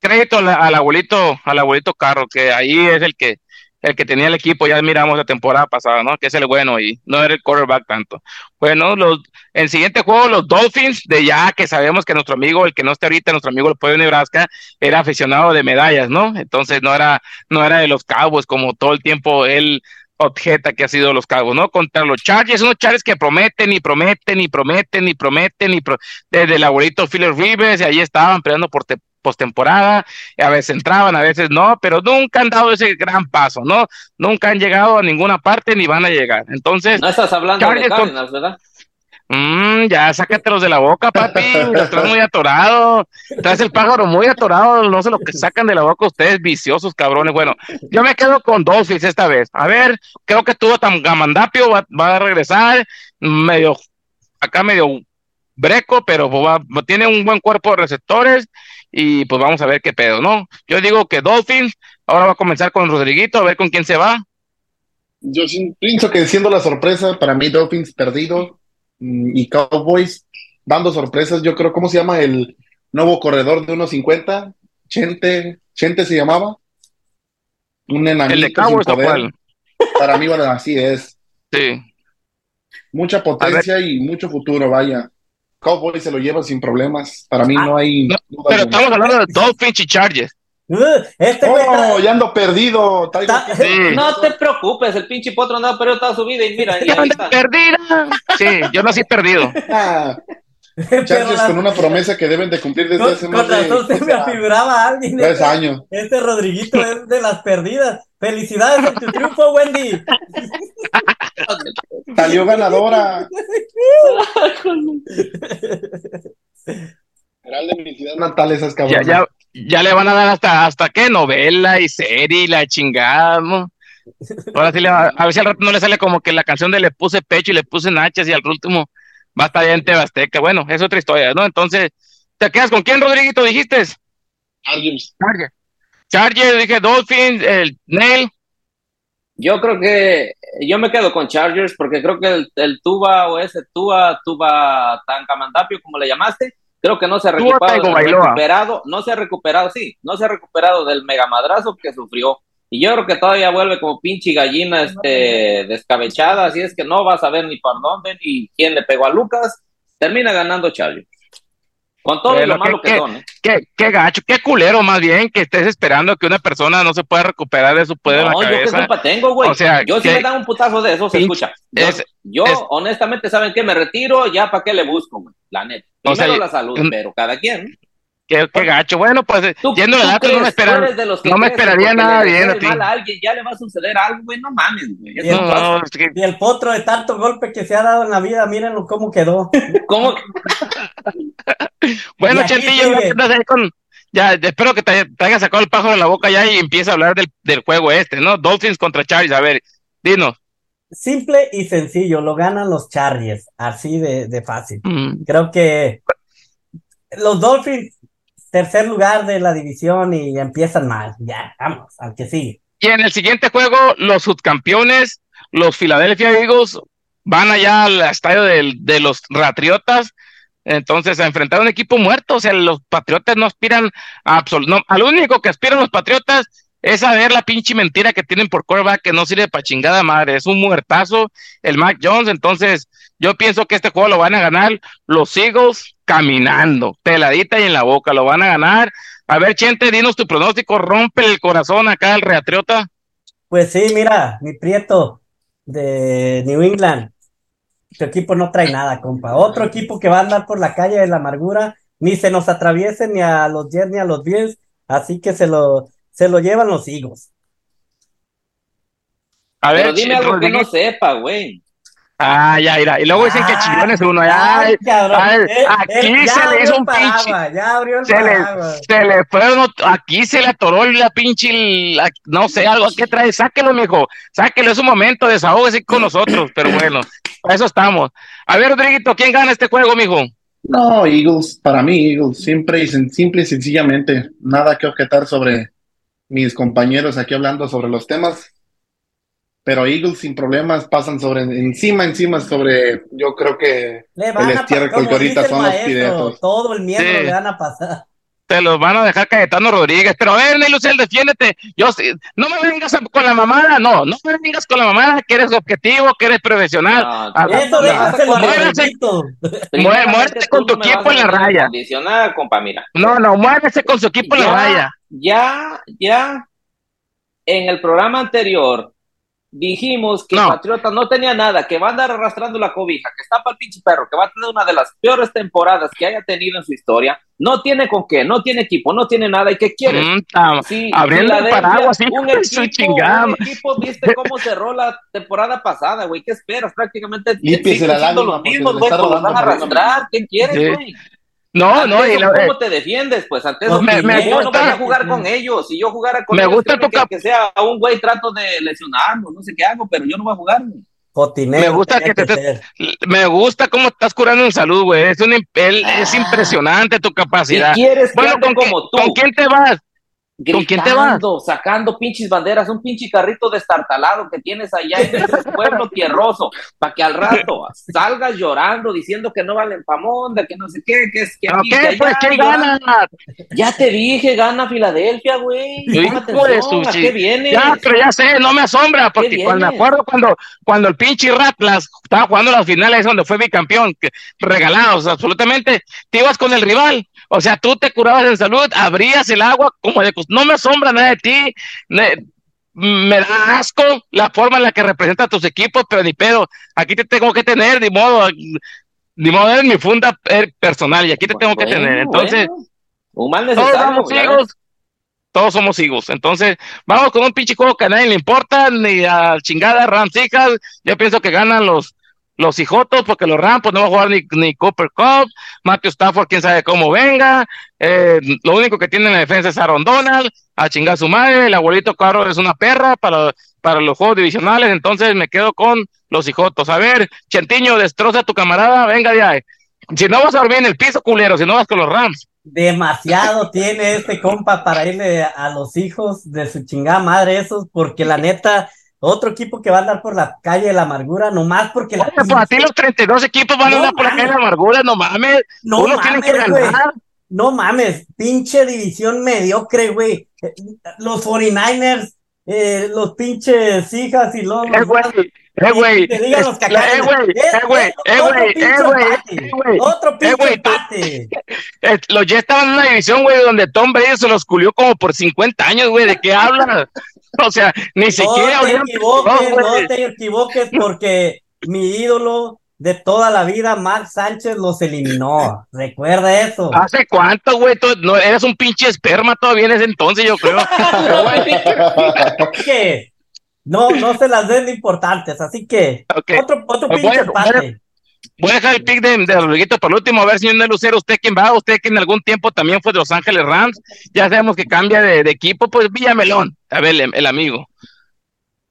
crédito al abuelito, al abuelito Carro, que ahí es el que el que tenía el equipo, ya miramos la temporada pasada, ¿no? Que es el bueno y no era el quarterback tanto. Bueno, los, el siguiente juego, los Dolphins, de ya que sabemos que nuestro amigo, el que no está ahorita, nuestro amigo el pueblo de Nebraska, era aficionado de medallas, ¿no? Entonces no era, no era de los Cowboys como todo el tiempo él objeta que ha sido los Cowboys, ¿no? Contra los Chargers, unos Chargers que prometen y prometen y prometen y prometen y desde el abuelito Philip Rivers y ahí estaban peleando por, postemporada, a veces entraban, a veces no, pero nunca han dado ese gran paso, ¿no? Nunca han llegado a ninguna parte ni van a llegar. Entonces, no estás hablando de Cardinals, ¿verdad? Mm, ya sácatelos de la boca, papi. Estás muy atorado. Traes el pájaro muy atorado. No sé lo que sacan de la boca ustedes, viciosos cabrones. Bueno, yo me quedo con Dolphins esta vez. A ver, creo que tuvo tan gamandapio, va, a regresar. Medio, acá medio breco, pero tiene un buen cuerpo de receptores y pues vamos a ver qué pedo, ¿no? Yo digo que Dolphins, ahora va a comenzar con Rodriguito, a ver con quién se va. Yo pienso que siendo la sorpresa, para mí Dolphins perdido y Cowboys dando sorpresas, yo creo, ¿cómo se llama el nuevo corredor de 1.50? Chente, Chente se llamaba. Un enanito ¿El de Cowboys o cuál? Para mí, bueno, así es. Sí. Mucha potencia y mucho futuro, vaya. Cowboys se lo lleva sin problemas. Para mí ah, no hay. pero estamos hablando de Dolphins y Chargers. Este oh, ya ando perdido. No te preocupes, el pinche potro andaba perdido toda su vida y mira. Anda perdida. Sí, yo nací perdido. Ah, Chargers con una promesa que deben de cumplir desde hace más de se me afiguraba alguien. Tres este, años. Este Rodriguito es de las perdidas. Felicidades en tu triunfo, Wendy. Salió ganadora. natal esas ya, ya, ya, le van a dar hasta, hasta qué novela y serie y la chingada, ¿no? Ahora sí le va, a ver si al rato no le sale como que la canción de le puse pecho y le puse nachas y al último va a estar ya en Tebasteca. Bueno, es otra historia, ¿no? Entonces, ¿te quedas con quién, Rodriguito, dijiste? Chargers. Chargers. Chargers, dije Dolphins, el Nail. Yo creo que yo me quedo con Chargers porque creo que el, el Tuba o ese Tuba, Tuba Tancamandapio, como le llamaste, creo que no se ha recuperado, no se ha recuperado, sí, no se ha recuperado del megamadrazo que sufrió. Y yo creo que todavía vuelve como pinche gallina este, descabechada, así es que no va a saber ni por dónde ni quién le pegó a Lucas. Termina ganando Chargers. Con todo lo malo que, son. ¿eh? Qué, gacho, qué culero más bien que estés esperando que una persona no se pueda recuperar de su poder no, yo qué culpa tengo, güey. O sea, yo si me dan un putazo de eso, se escucha. Yo, honestamente, ¿saben qué? Me retiro, ya para qué le busco, güey. La neta. Primero la salud, pero cada quien. Qué, qué, gacho. Bueno, pues ¿tú, yendo de datos, no me, esperan, no me esperaría nada bien a ti. a alguien, ya le va a suceder algo, güey, no mames, güey. Y, no, y, el potro de tanto golpe que se ha dado en la vida, mírenlo cómo quedó. ¿Cómo? bueno, Chantillo, con, ya espero que te, te haya sacado el pájaro de la boca ya y empiece a hablar del, del juego este, ¿no? Dolphins contra Chargers, a ver, dinos. Simple y sencillo, lo ganan los Chargers, así de, de fácil. Mm. Creo que los Dolphins tercer lugar de la división y empiezan mal. Ya, vamos, al que sigue. Y en el siguiente juego, los subcampeones, los Philadelphia Eagles, van allá al estadio de los Patriotas. Entonces, a enfrentar a un equipo muerto. O sea, los Patriotas no aspiran a absoluto. al único que aspiran los Patriotas es a ver la pinche mentira que tienen por quarterback que no sirve para chingada madre. Es un muertazo el Mac Jones. Entonces, yo pienso que este juego lo van a ganar los Eagles caminando, peladita y en la boca, lo van a ganar. A ver, Chente, dinos tu pronóstico, rompe el corazón acá al Reatriota. Pues sí, mira, mi prieto de New England, tu equipo no trae nada, compa. Otro equipo que va a andar por la calle de la amargura, ni se nos atraviese ni a los 10 ni a los 10, así que se lo, se lo llevan los higos. A ver, Pero dime algo que no sepa, güey. Ah, ya, mira. Y luego dicen que ah, chingones uno. Ya, eh, aquí se le hizo un pinche. Ya abrió el se, le, se le fue aquí se le atoró la pinche, no sé, algo que trae. Sáquelo, mijo. Sáquelo, es un momento, desahógese con nosotros. Pero bueno, para eso estamos. A ver, Rodriguito, ¿quién gana este juego, mijo? No, Eagles, para mí, Eagles, simple y, simple y sencillamente. Nada que objetar sobre mis compañeros aquí hablando sobre los temas pero Eagles sin problemas pasan sobre encima, encima sobre, yo creo que el estiércol que ahorita son los pidetos. Todo el miedo le van a pasar. Te los van a dejar Cayetano Rodríguez, pero a ver, Nelucel, defiéndete. Yo no me vengas con la mamada, no, no me vengas con la mamada que eres objetivo, que eres profesional. No, ah, eso muévete con tu equipo en la raya. compa, mira. No, no, muévese con su equipo en la raya. Ya, ya, en el programa anterior dijimos que Patriota no tenía nada, que va a andar arrastrando la cobija, que está para el pinche perro, que va a tener una de las peores temporadas que haya tenido en su historia, no tiene con qué, no tiene equipo, no tiene nada, ¿y qué quiere? Mm, sí, abriendo el paraguas, un, equipo, un equipo, viste cómo cerró la temporada pasada, güey, ¿qué esperas? Prácticamente Límpiese la lágrima, los mismos, güey, los van a arrastrar, ¿qué quieres, güey? No, no, y ¿cómo eh, te defiendes? Pues antes pues me, me yo no voy a jugar con ellos. Si yo jugara con me ellos, gusta tu que, que, sea un güey trato de lesionarlo, no sé qué hago, pero yo no voy a jugar. me gusta que, te, me gusta cómo estás curando en salud, güey. Es un es ah. impresionante tu capacidad. quieres bueno, con, como tú. ¿con quién te vas? ¿Con quién te vas? Sacando pinches banderas, un pinche carrito destartalado que tienes allá en ese pueblo tierroso, para que al rato salgas llorando diciendo que no valen de que no sé qué, que es que aquí, ¿Qué, pues, ¿qué gana? Ya te dije, gana Filadelfia, güey. ¿A qué viene? Ya, pero ya sé, no me asombra, porque cuando me acuerdo cuando, cuando el pinche Ratlas estaba jugando las finales donde fue bicampeón, que, regalados, absolutamente, te ibas con el rival o sea, tú te curabas en salud, abrías el agua como de... No me asombra nada de ti, me, da asco la forma en la que representa tus equipos, pero ni pedo, aquí te tengo que tener, ni modo, ni modo, es mi funda personal y aquí te tengo que tener. Entonces, todos somos hijos, todos somos hijos. Entonces, vamos con un pinche juego que a nadie le importa, ni a chingada Rams hijas. Yo pienso que ganan los los hijotos, porque los Rams pues, no va a jugar ni, ni Cooper Cup, Matthew Stafford, quién sabe cómo venga, eh, lo único que tiene en la defensa es Aaron Donald, a chingar su madre, el abuelito Carlos es una perra para, para los juegos divisionales, entonces me quedo con los hijotos. A ver, Chentiño, destroza a tu camarada, venga ya. Si no vas a dormir en el piso, culero, si no vas con los Rams. Demasiado tiene este compa para irle a los hijos de su chingada madre esos, porque la neta, otro equipo que va a andar por la calle de la amargura, nomás porque la. Pues a ti los 32 equipos van a andar por la calle de la amargura, no mames. No Uno mames, que ganar. No mames, pinche división mediocre, güey. Los 49ers, eh, los pinches hijas y los. Eh, güey. Eh, güey. Eh, güey. Eh, güey. Eh, güey. Otro pinche empate. Los Jets estaban en una división, güey, donde Tom Brady se los culió como por 50 años, güey. ¿De qué hablas? O sea, ni siquiera. No te equivoques, no te equivoques porque mi ídolo de toda la vida, Mark Sánchez los eliminó. Recuerda eso. ¿Hace cuánto, güey? No, eras un pinche esperma todavía en ese entonces, yo creo. que no, no se las den de importantes, así que otro, otro pues pinche empate. Voy a dejar el pick de, de Rodriguito por último, a ver, señor de Lucero, usted quién va, usted que en algún tiempo también fue de Los Ángeles Rams, ya sabemos que cambia de, equipo, pues Villamelón, a ver, el, amigo.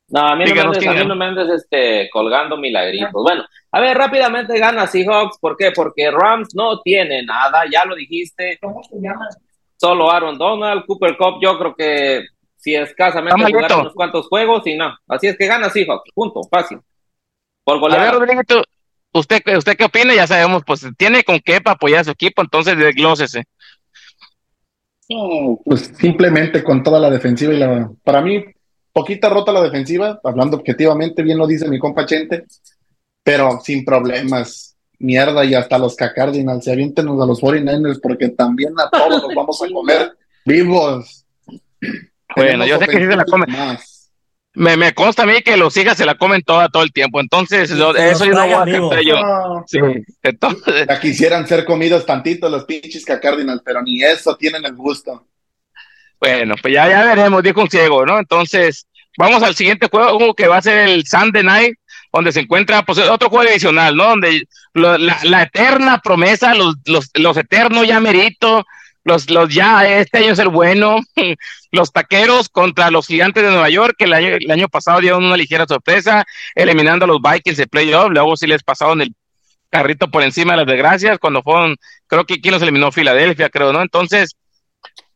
No, a mí no, me andes, a mí este, colgando milagritos. Bueno, a ver, rápidamente gana Seahawks, ¿por qué? Porque Rams no tiene nada, ya lo dijiste. ¿Cómo se llama? Solo Aaron Donald, Cooper Cup, yo creo que si escasamente jugar unos cuantos juegos y no. Así es que gana Seahawks, punto, fácil. Por golear. A ver, Rodriguito, ¿usted, ¿usted qué opina? Ya sabemos, pues tiene con qué para apoyar a su equipo, entonces desglósese. pues simplemente con toda la defensiva y la. Para mí, poquita rota la defensiva, hablando objetivamente, bien lo dice mi compa Chente, pero sin problemas. Mierda, y hasta los Cardinals, se aviéntenos a los 49ers, porque también a todos los vamos a comer vivos. Bueno, yo sé que sí se la comen. Me, me consta a mí que los hijas se la comen toda todo el tiempo, entonces eso yo no voy a hacer yo. Sí, entonces... Ya quisieran ser comidos tantito los pinches Cardinals, pero ni eso tienen el gusto. Bueno, pues ya, ya veremos, dijo un ciego, ¿no? Entonces, vamos al siguiente juego que va a ser el Sunday Night, donde se encuentra pues otro juego adicional, ¿no? Donde la, eterna promesa, los, los, los eternos ya merito, los, los ya, este año es el bueno, los taqueros contra los gigantes de Nueva York, que el año, el año pasado dieron una ligera sorpresa, eliminando a los Vikings de playoff, luego sí les pasaron el carrito por encima de las desgracias, cuando fueron, creo que quien los eliminó Filadelfia, creo, ¿no? Entonces,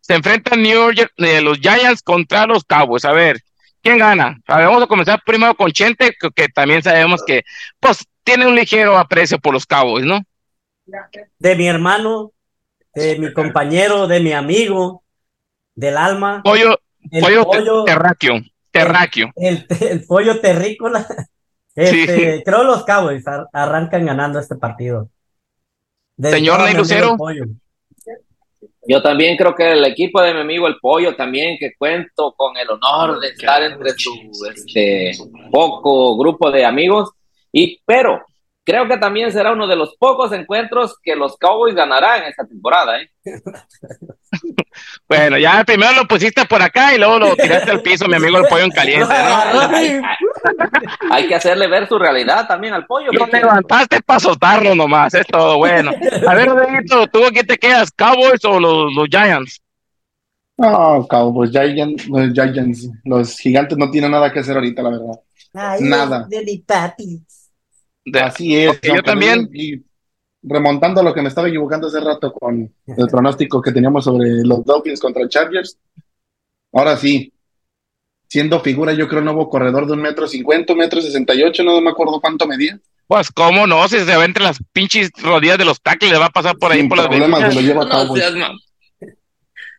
se enfrentan New York, eh, los Giants contra los Cowboys. A ver, ¿quién gana? vamos a comenzar primero con Chente, que, también sabemos que, pues, tiene un ligero aprecio por los Cowboys, ¿no? De mi hermano, de mi compañero, de mi amigo, del alma. Pollo, pollo, terráqueo, terráqueo. El, pollo terrícola. Este, Creo los Cowboys arrancan ganando este partido. Señor Ney Lucero. Yo también creo que el equipo de mi amigo El Pollo también, que cuento con el honor de estar entre su este, poco grupo de amigos, y pero creo que también será uno de los pocos encuentros que los Cowboys ganarán esta temporada. ¿eh? bueno, ya primero lo pusiste por acá y luego lo tiraste al piso, mi amigo el pollo en caliente. Hay que hacerle ver su realidad también al pollo. Lo levantaste para soltarlo nomás, es todo bueno. A ver, Rodriguito, ¿tú aquí te quedas, Cowboys o los, Giants? No, Cowboys, Giants, los Giants, los gigantes no tienen nada que hacer ahorita, la verdad. nada. De Así es. yo también. Y remontando a lo que me estaba equivocando hace rato con el pronóstico que teníamos sobre los Dolphins contra Chargers. Ahora sí, siendo figura, yo creo, nuevo corredor de un metro cincuenta, un metro sesenta y ocho, no me acuerdo cuánto medía. Pues, ¿cómo no? Si se va entre las pinches rodillas de los tackles, le va a pasar por ahí por las problemas, lo lleva a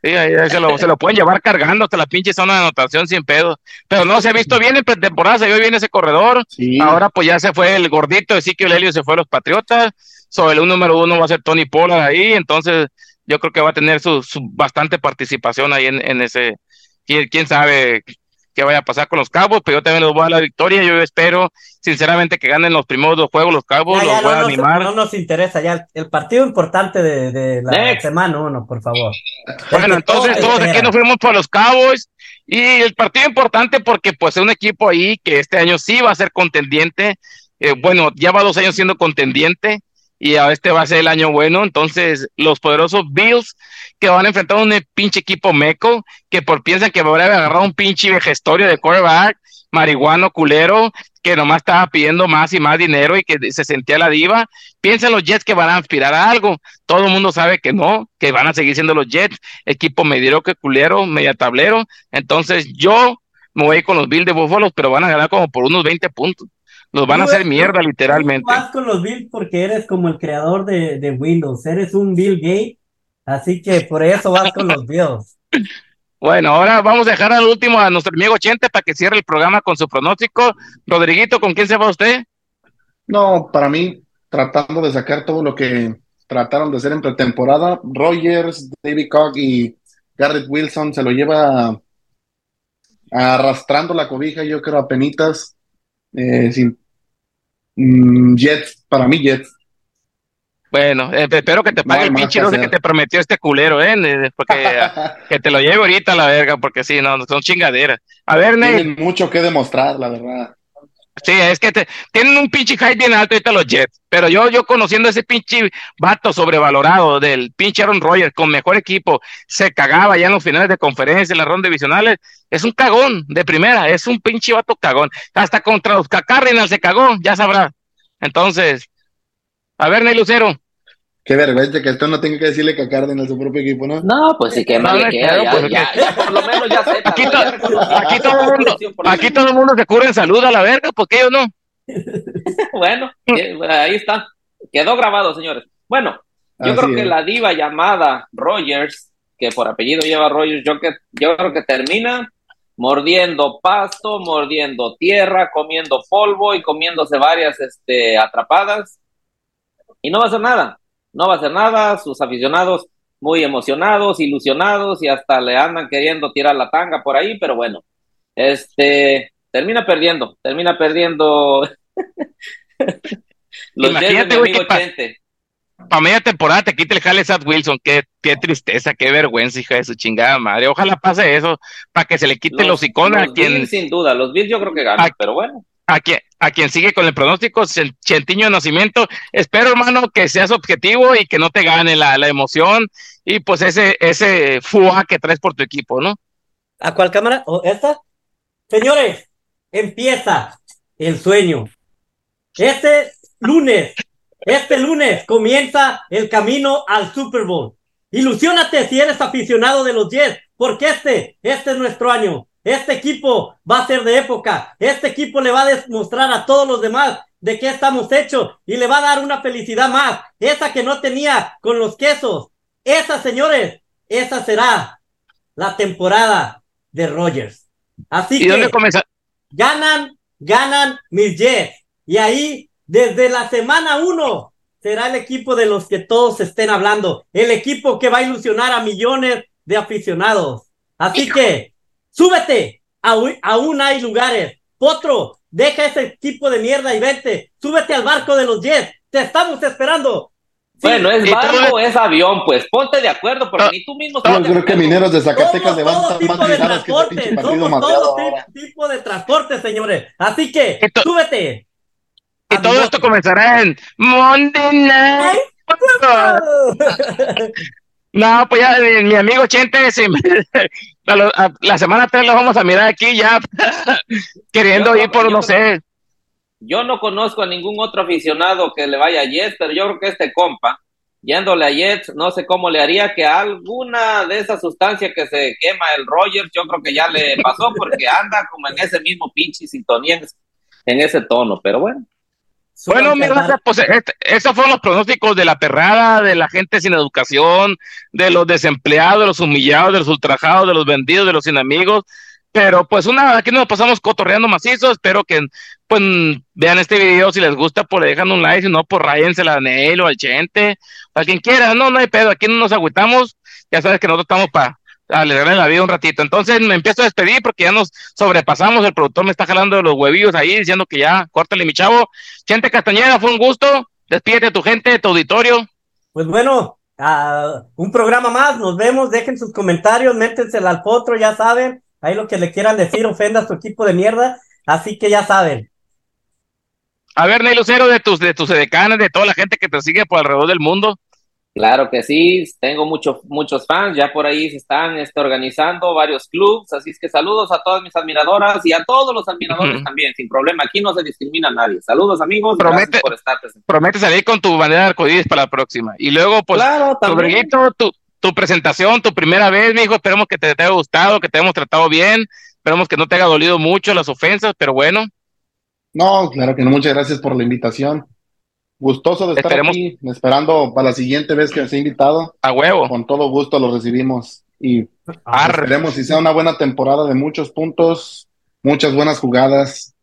Sí, se, lo, se lo pueden llevar cargando hasta la pinche zona de anotación sin pedo. Pero no, se ha visto bien en pretemporada, se vio bien ese corredor. Ahora pues ya se fue el gordito de Ezequiel Helio, se fue a los Patriotas. Sobre el número uno va a ser Tony Pollard ahí, entonces yo creo que va a tener su, bastante participación ahí en, en ese, quién, quién sabe qué vaya a pasar con los Cabos, pero yo también los voy a dar la victoria. Yo espero, sinceramente, que ganen los primeros dos juegos los Cabos, los voy a animar. No nos interesa ya el partido importante de, la semana uno, por favor. Bueno, entonces todos aquí nos fuimos por los Cabos y el partido importante porque pues es un equipo ahí que este año sí va a ser contendiente. Eh, bueno, ya va dos años siendo contendiente y a este va a ser el año bueno. Entonces, los poderosos Bills que van a enfrentar a un pinche equipo meco que por piensan que va a agarrar un pinche vejestorio de quarterback, marihuano culero, que nomás estaba pidiendo más y más dinero y que se sentía la diva. Piensan los Jets que van a aspirar a algo. Todo el mundo sabe que no, que van a seguir siendo los Jets, equipo que culero, media tablero. Entonces, yo me voy con los Bills de Buffalo, pero van a ganar como por unos 20 puntos. Los van a hacer mierda, literalmente. Vas con los Bills porque eres como el creador de, de Windows. Eres un Bill Gates Así que por eso vas con los Bills. Bueno, ahora vamos a dejar al último a nuestro amigo Chente para que cierre el programa con su pronóstico. Rodriguito, ¿con quién se va usted? No, para mí, tratando de sacar todo lo que trataron de hacer en pretemporada, Rogers, David Cock y Garrett Wilson se lo lleva arrastrando la cobija, yo creo, a penitas. Eh, sin, mm, Jets, para mí, Jets. Bueno, eh, espero que te pague el pinche no sé que te prometió este culero, ¿eh? Porque que te lo lleve ahorita a la verga, porque sí, no, son chingaderas. A ver, Ney. Tienen mucho que demostrar, la verdad. Sí, es que tienen un pinche hype bien alto ahorita los Jets, pero yo, yo conociendo ese pinche vato sobrevalorado del pinche Aaron Rodgers con mejor equipo, se cagaba ya en los finales de conferencia, en las rondas divisionales, es un cagón de primera, es un pinche vato cagón. Hasta contra los Cardinals se cagó, ya sabrá. Entonces, a ver, Ney Lucero. Qué vergüenza que esto no tenga que decirle que a Cárdenas su propio equipo, ¿no? No, pues sí, que mal le queda, pues, ya, por lo menos ya sé. Aquí, aquí, todo el mundo, aquí todo el mundo se cura en salud a la verga, ¿por qué yo no? bueno, ahí está. Quedó grabado, señores. Bueno, yo creo que la diva llamada Rogers, que por apellido lleva Rogers, yo, que, yo creo que termina mordiendo pasto, mordiendo tierra, comiendo polvo y comiéndose varias este, atrapadas. Y no va a hacer nada no va a hacer nada, sus aficionados muy emocionados, ilusionados y hasta le andan queriendo tirar la tanga por ahí, pero bueno, este termina perdiendo, termina perdiendo los Imagínate, de mi amigo Para media temporada te quite el jale Sad Wilson, qué, qué tristeza, qué vergüenza, hija de su chingada madre. Ojalá pase eso para que se le quite los, iconos a quien. sin duda, los Bills yo creo que ganan, pero bueno a quien, a quien sigue con el pronóstico, Chentiño de Nacimiento. Espero, hermano, que seas objetivo y que no te gane la, emoción y pues ese, ese FUA que traes por tu equipo, ¿no? ¿A cuál cámara? ¿Esta? Señores, empieza el sueño. Este lunes, este lunes comienza el camino al Super Bowl. Ilusiónate si eres aficionado de los Jets, porque este, este es nuestro año. Este equipo va a ser de época. Este equipo le va a demostrar a todos los demás de qué estamos hechos y le va a dar una felicidad más. Esa que no tenía con los quesos. Esa, señores, esa será la temporada de Rogers. Así que ganan, ganan mis Jets. Y ahí, desde la semana uno, será el equipo de los que todos estén hablando. El equipo que va a ilusionar a millones de aficionados. Así que Súbete, aún, hay lugares. Potro, deja ese tipo de mierda y vete. Súbete al barco de los Jets. Te estamos esperando. Bueno, es barco o es avión, pues ponte de acuerdo, porque ni tú mismo. Yo creo que mineros de Zacatecas levantan más de transporte. Que este Somos todo tipo de transporte, señores. Así que, súbete. Y todo esto comenzará en Monday Night. No, pues ya mi amigo Chente, la, semana 3 lo vamos a mirar aquí ya, queriendo ir por, no, sé. Yo no conozco a ningún otro aficionado que le vaya a Jets, pero yo creo que este compa, yéndole a Jets, no sé cómo le haría que alguna de esas sustancias que se quema el Rogers, yo creo que ya le pasó porque anda como en ese mismo pinche sintonía, en ese tono, pero bueno. Bueno, mira, pues este, esos fueron los pronósticos de la perrada, de la gente sin educación, de los desempleados, de los humillados, de los ultrajados, de los vendidos, de los sin amigos. Pero pues una, aquí nos pasamos cotorreando macizo. Espero que pues vean este video si les gusta, pues le dejan un like, si no, pues ráyensela a Nel o al Chente, para quien quiera. No, no hay pedo, aquí no nos agüitamos. Ya sabes que nosotros estamos para alegrarle la vida un ratito. Entonces me empiezo a despedir porque ya nos sobrepasamos. El productor me está jalando de los huevillos ahí diciendo que ya, córtale mi chavo. Gente Castañeda, fue un gusto. Despídete a tu gente, tu auditorio. Pues bueno, un programa más. Nos vemos. Dejen sus comentarios, métensela al potro, ya saben. Ahí lo que le quieran decir, ofenda a su equipo de mierda. Así que ya saben. A ver, Ney Lucero, de tus, de tus edecanes, de toda la gente que te sigue por alrededor del mundo. Claro que sí, tengo muchos muchos fans, ya por ahí se están este, organizando varios clubs, así es que saludos a todas mis admiradoras y a todos los admiradores también, sin problema, aquí no se discrimina a nadie. Saludos amigos, Promete, por estar. Promete salir con tu bandera de arcoíris para la próxima. Y luego, pues, claro, tu, tu, presentación, tu primera vez, mi hijo, esperemos que te, te haya gustado, que te hayamos tratado bien, esperemos que no te haya dolido mucho las ofensas, pero bueno. No, claro que no, muchas gracias por la invitación. Gustoso de estar aquí, esperando para la siguiente vez que sea invitado. A huevo. Con todo gusto lo recibimos y Esperemos si sea una buena temporada de muchos puntos, muchas buenas jugadas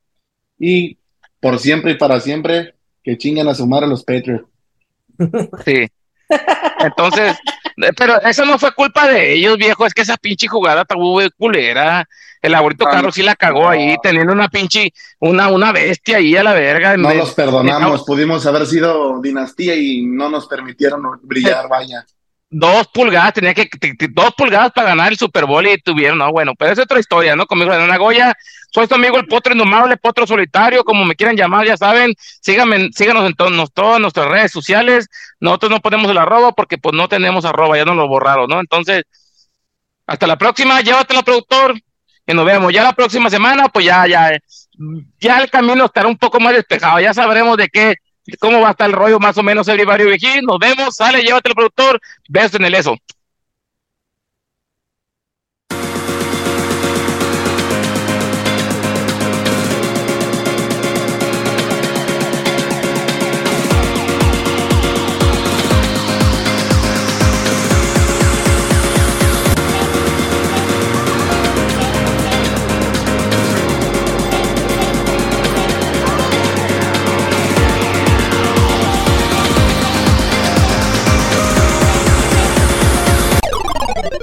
y por siempre y para siempre que chinguen a sumar a los Patriots. Sí. Entonces, pero eso no fue culpa de ellos, viejo, es que esa pinche jugada tabú culera. El abuelito Carlos sí la cagó ahí, teniendo una pinche, una, una bestia ahí a la verga. No los perdonamos, pudimos haber sido dinastía y no nos permitieron brillar, vaya dos pulgadas, tenía que, dos pulgadas para ganar el Super Bowl y tuvieron, no, bueno, pero es otra historia, ¿no? Conmigo en Nagoya, soy amigo el Potro Indomable, Potro Solitario, como me quieran llamar, ya saben, síganme, síganos en todas nuestras redes sociales, nosotros no ponemos el arroba porque pues no tenemos arroba, ya nos lo borraron, ¿no? Entonces, hasta la próxima, llévatelo productor, y nos vemos, ya la próxima semana, pues ya, ya, ya el camino estará un poco más despejado, ya sabremos de qué, cómo va a estar el rollo más o menos, Everybody Begin. Nos vemos, sale, llévate el productor, besos en el eso.